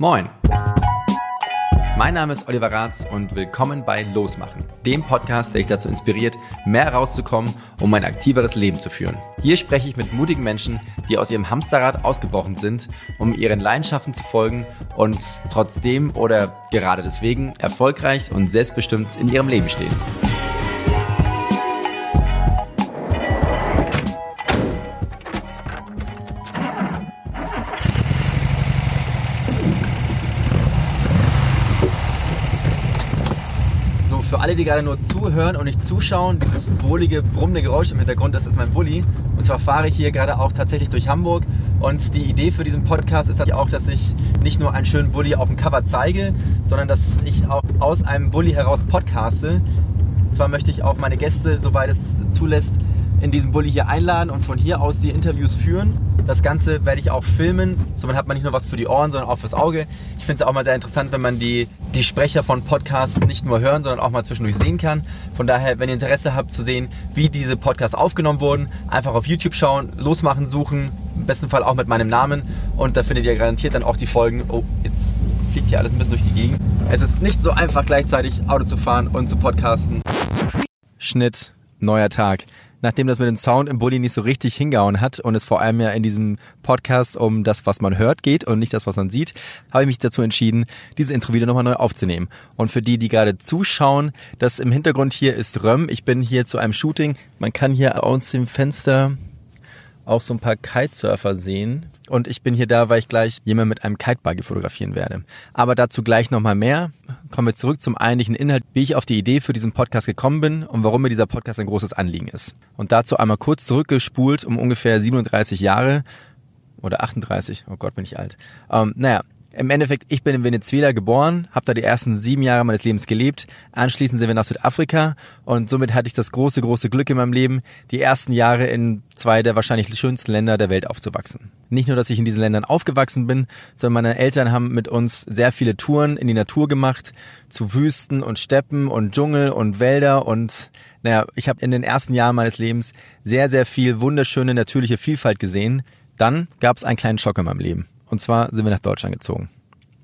Moin! Mein Name ist Oliver Ratz und willkommen bei Losmachen, dem Podcast, der dich dazu inspiriert, mehr rauszukommen, um ein aktiveres Leben zu führen. Hier spreche ich mit mutigen Menschen, die aus ihrem Hamsterrad ausgebrochen sind, um ihren Leidenschaften zu folgen und trotzdem oder gerade deswegen erfolgreich und selbstbestimmt in ihrem Leben stehen. Alle, die gerade nur zuhören und nicht zuschauen, dieses wohlige, brummende Geräusch im Hintergrund, das ist mein Bulli. Und zwar fahre ich hier gerade auch tatsächlich durch Hamburg. Und die Idee für diesen Podcast ist auch, dass ich nicht nur einen schönen Bulli auf dem Cover zeige, sondern dass ich auch aus einem Bulli heraus podcaste. Und zwar möchte ich auch meine Gäste, soweit es zulässt, in diesem Bulli hier einladen und von hier aus die Interviews führen. Das Ganze werde ich auch filmen. Somit hat man nicht nur was für die Ohren, sondern auch fürs Auge. Ich finde es auch mal sehr interessant, wenn man die, die Sprecher von Podcasts nicht nur hören, sondern auch mal zwischendurch sehen kann. Von daher, wenn ihr Interesse habt zu sehen, wie diese Podcasts aufgenommen wurden, einfach auf YouTube schauen, losmachen, suchen. Im besten Fall auch mit meinem Namen. Und da findet ihr garantiert dann auch die Folgen. Oh, jetzt fliegt hier alles ein bisschen durch die Gegend. Es ist nicht so einfach, gleichzeitig Auto zu fahren und zu podcasten. Schnitt, neuer Tag nachdem das mit dem Sound im Bulli nicht so richtig hingehauen hat und es vor allem ja in diesem Podcast um das, was man hört geht und nicht das, was man sieht, habe ich mich dazu entschieden, dieses Intro wieder nochmal neu aufzunehmen. Und für die, die gerade zuschauen, das im Hintergrund hier ist Röm. Ich bin hier zu einem Shooting. Man kann hier aus dem Fenster auch so ein paar Kitesurfer sehen. Und ich bin hier da, weil ich gleich jemand mit einem Kitebuggy fotografieren werde. Aber dazu gleich nochmal mehr. Kommen wir zurück zum eigentlichen Inhalt, wie ich auf die Idee für diesen Podcast gekommen bin und warum mir dieser Podcast ein großes Anliegen ist. Und dazu einmal kurz zurückgespult um ungefähr 37 Jahre oder 38. Oh Gott, bin ich alt. Ähm, naja, im Endeffekt, ich bin in Venezuela geboren, habe da die ersten sieben Jahre meines Lebens gelebt. Anschließend sind wir nach Südafrika und somit hatte ich das große, große Glück in meinem Leben, die ersten Jahre in zwei der wahrscheinlich schönsten Länder der Welt aufzuwachsen. Nicht nur, dass ich in diesen Ländern aufgewachsen bin, sondern meine Eltern haben mit uns sehr viele Touren in die Natur gemacht, zu Wüsten und Steppen und Dschungel und Wälder und naja, ich habe in den ersten Jahren meines Lebens sehr, sehr viel wunderschöne natürliche Vielfalt gesehen. Dann gab es einen kleinen Schock in meinem Leben. Und zwar sind wir nach Deutschland gezogen.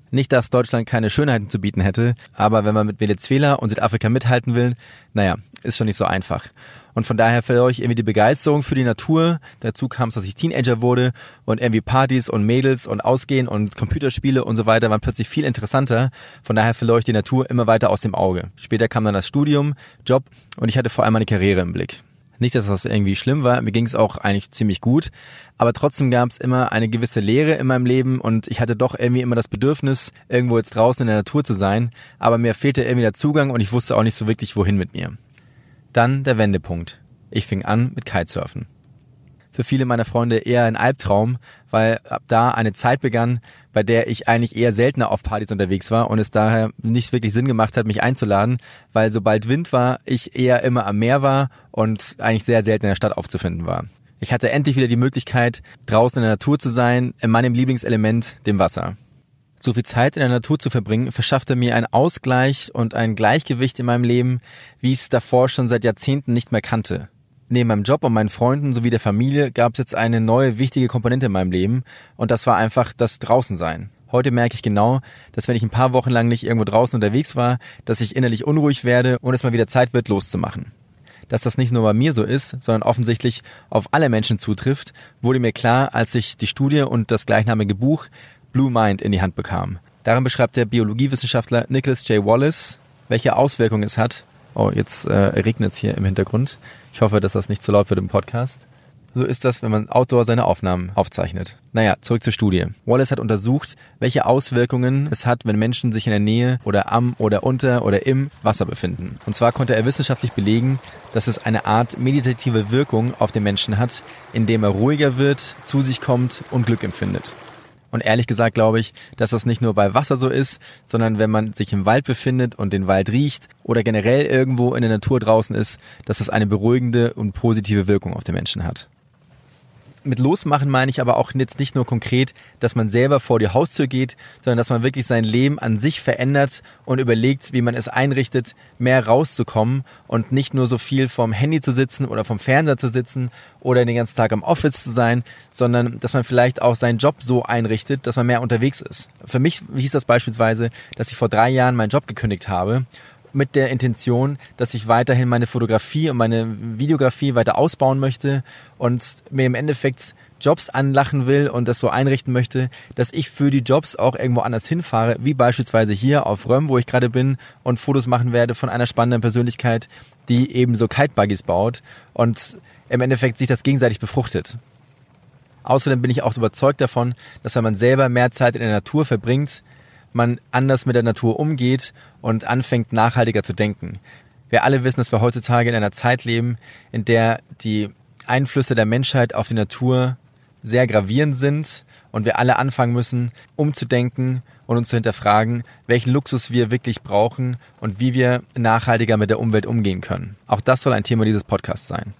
Nicht, dass Deutschland keine Schönheiten zu bieten hätte, aber wenn man mit Venezuela und Südafrika mithalten will, naja, ist schon nicht so einfach. Und von daher verlor ich irgendwie die Begeisterung für die Natur. Dazu kam es, dass ich Teenager wurde und irgendwie Partys und Mädels und Ausgehen und Computerspiele und so weiter waren plötzlich viel interessanter. Von daher verlor ich die Natur immer weiter aus dem Auge. Später kam dann das Studium, Job und ich hatte vor allem meine Karriere im Blick. Nicht, dass das irgendwie schlimm war, mir ging es auch eigentlich ziemlich gut, aber trotzdem gab es immer eine gewisse Leere in meinem Leben und ich hatte doch irgendwie immer das Bedürfnis, irgendwo jetzt draußen in der Natur zu sein, aber mir fehlte irgendwie der Zugang und ich wusste auch nicht so wirklich, wohin mit mir. Dann der Wendepunkt. Ich fing an mit Kitesurfen für viele meiner Freunde eher ein Albtraum, weil ab da eine Zeit begann, bei der ich eigentlich eher seltener auf Partys unterwegs war und es daher nicht wirklich Sinn gemacht hat, mich einzuladen, weil sobald Wind war, ich eher immer am Meer war und eigentlich sehr selten in der Stadt aufzufinden war. Ich hatte endlich wieder die Möglichkeit, draußen in der Natur zu sein, in meinem Lieblingselement, dem Wasser. So viel Zeit in der Natur zu verbringen, verschaffte mir einen Ausgleich und ein Gleichgewicht in meinem Leben, wie ich es davor schon seit Jahrzehnten nicht mehr kannte. Neben meinem Job und meinen Freunden sowie der Familie gab es jetzt eine neue wichtige Komponente in meinem Leben und das war einfach das Draußensein. Heute merke ich genau, dass wenn ich ein paar Wochen lang nicht irgendwo draußen unterwegs war, dass ich innerlich unruhig werde und es mal wieder Zeit wird, loszumachen. Dass das nicht nur bei mir so ist, sondern offensichtlich auf alle Menschen zutrifft, wurde mir klar, als ich die Studie und das gleichnamige Buch Blue Mind in die Hand bekam. Darin beschreibt der Biologiewissenschaftler Nicholas J. Wallace, welche Auswirkungen es hat, Oh, jetzt äh, regnet es hier im Hintergrund. Ich hoffe, dass das nicht zu laut wird im Podcast. So ist das, wenn man outdoor seine Aufnahmen aufzeichnet. Naja, zurück zur Studie. Wallace hat untersucht, welche Auswirkungen es hat, wenn Menschen sich in der Nähe oder am oder unter oder im Wasser befinden. Und zwar konnte er wissenschaftlich belegen, dass es eine Art meditative Wirkung auf den Menschen hat, indem er ruhiger wird, zu sich kommt und Glück empfindet. Und ehrlich gesagt glaube ich, dass das nicht nur bei Wasser so ist, sondern wenn man sich im Wald befindet und den Wald riecht oder generell irgendwo in der Natur draußen ist, dass das eine beruhigende und positive Wirkung auf den Menschen hat. Mit losmachen meine ich aber auch jetzt nicht nur konkret, dass man selber vor die Haustür geht, sondern dass man wirklich sein Leben an sich verändert und überlegt, wie man es einrichtet, mehr rauszukommen und nicht nur so viel vom Handy zu sitzen oder vom Fernseher zu sitzen oder den ganzen Tag im Office zu sein, sondern dass man vielleicht auch seinen Job so einrichtet, dass man mehr unterwegs ist. Für mich hieß das beispielsweise, dass ich vor drei Jahren meinen Job gekündigt habe mit der Intention, dass ich weiterhin meine Fotografie und meine Videografie weiter ausbauen möchte und mir im Endeffekt Jobs anlachen will und das so einrichten möchte, dass ich für die Jobs auch irgendwo anders hinfahre, wie beispielsweise hier auf Röm, wo ich gerade bin und Fotos machen werde von einer spannenden Persönlichkeit, die eben so Kitebuggies baut und im Endeffekt sich das gegenseitig befruchtet. Außerdem bin ich auch überzeugt davon, dass wenn man selber mehr Zeit in der Natur verbringt, man anders mit der Natur umgeht und anfängt nachhaltiger zu denken. Wir alle wissen, dass wir heutzutage in einer Zeit leben, in der die Einflüsse der Menschheit auf die Natur sehr gravierend sind und wir alle anfangen müssen, umzudenken und uns zu hinterfragen, welchen Luxus wir wirklich brauchen und wie wir nachhaltiger mit der Umwelt umgehen können. Auch das soll ein Thema dieses Podcasts sein.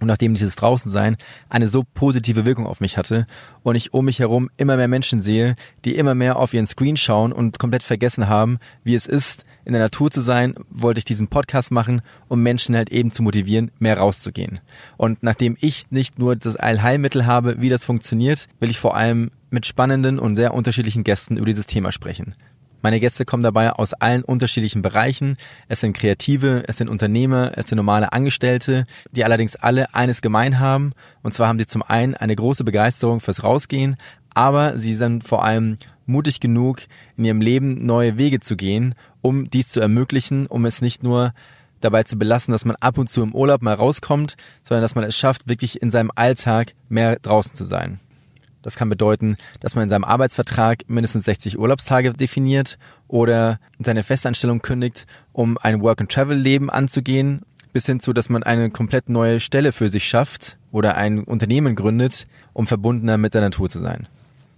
Und nachdem dieses Draußensein eine so positive Wirkung auf mich hatte und ich um mich herum immer mehr Menschen sehe, die immer mehr auf ihren Screen schauen und komplett vergessen haben, wie es ist, in der Natur zu sein, wollte ich diesen Podcast machen, um Menschen halt eben zu motivieren, mehr rauszugehen. Und nachdem ich nicht nur das Allheilmittel habe, wie das funktioniert, will ich vor allem mit spannenden und sehr unterschiedlichen Gästen über dieses Thema sprechen. Meine Gäste kommen dabei aus allen unterschiedlichen Bereichen. Es sind Kreative, es sind Unternehmer, es sind normale Angestellte, die allerdings alle eines gemein haben. Und zwar haben sie zum einen eine große Begeisterung fürs Rausgehen, aber sie sind vor allem mutig genug, in ihrem Leben neue Wege zu gehen, um dies zu ermöglichen, um es nicht nur dabei zu belassen, dass man ab und zu im Urlaub mal rauskommt, sondern dass man es schafft, wirklich in seinem Alltag mehr draußen zu sein. Das kann bedeuten, dass man in seinem Arbeitsvertrag mindestens 60 Urlaubstage definiert oder seine Festanstellung kündigt, um ein Work-and-Travel-Leben anzugehen, bis hin zu, dass man eine komplett neue Stelle für sich schafft oder ein Unternehmen gründet, um verbundener mit der Natur zu sein.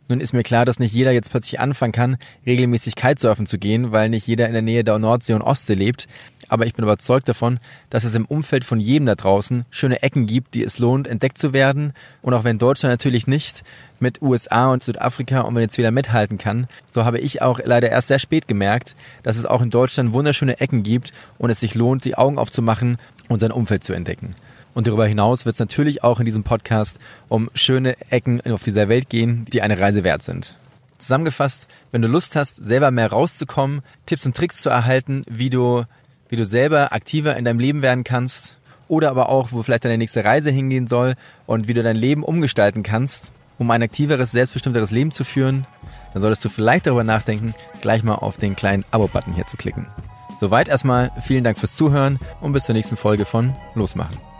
Nun ist mir klar, dass nicht jeder jetzt plötzlich anfangen kann, regelmäßig Kitesurfen zu gehen, weil nicht jeder in der Nähe der Nordsee und Ostsee lebt. Aber ich bin überzeugt davon, dass es im Umfeld von jedem da draußen schöne Ecken gibt, die es lohnt, entdeckt zu werden. Und auch wenn Deutschland natürlich nicht mit USA und Südafrika und Venezuela mithalten kann, so habe ich auch leider erst sehr spät gemerkt, dass es auch in Deutschland wunderschöne Ecken gibt und es sich lohnt, die Augen aufzumachen und sein Umfeld zu entdecken. Und darüber hinaus wird es natürlich auch in diesem Podcast um schöne Ecken auf dieser Welt gehen, die eine Reise wert sind. Zusammengefasst, wenn du Lust hast, selber mehr rauszukommen, Tipps und Tricks zu erhalten, wie du, wie du selber aktiver in deinem Leben werden kannst oder aber auch, wo vielleicht deine nächste Reise hingehen soll und wie du dein Leben umgestalten kannst, um ein aktiveres, selbstbestimmteres Leben zu führen, dann solltest du vielleicht darüber nachdenken, gleich mal auf den kleinen Abo-Button hier zu klicken. Soweit erstmal, vielen Dank fürs Zuhören und bis zur nächsten Folge von Losmachen.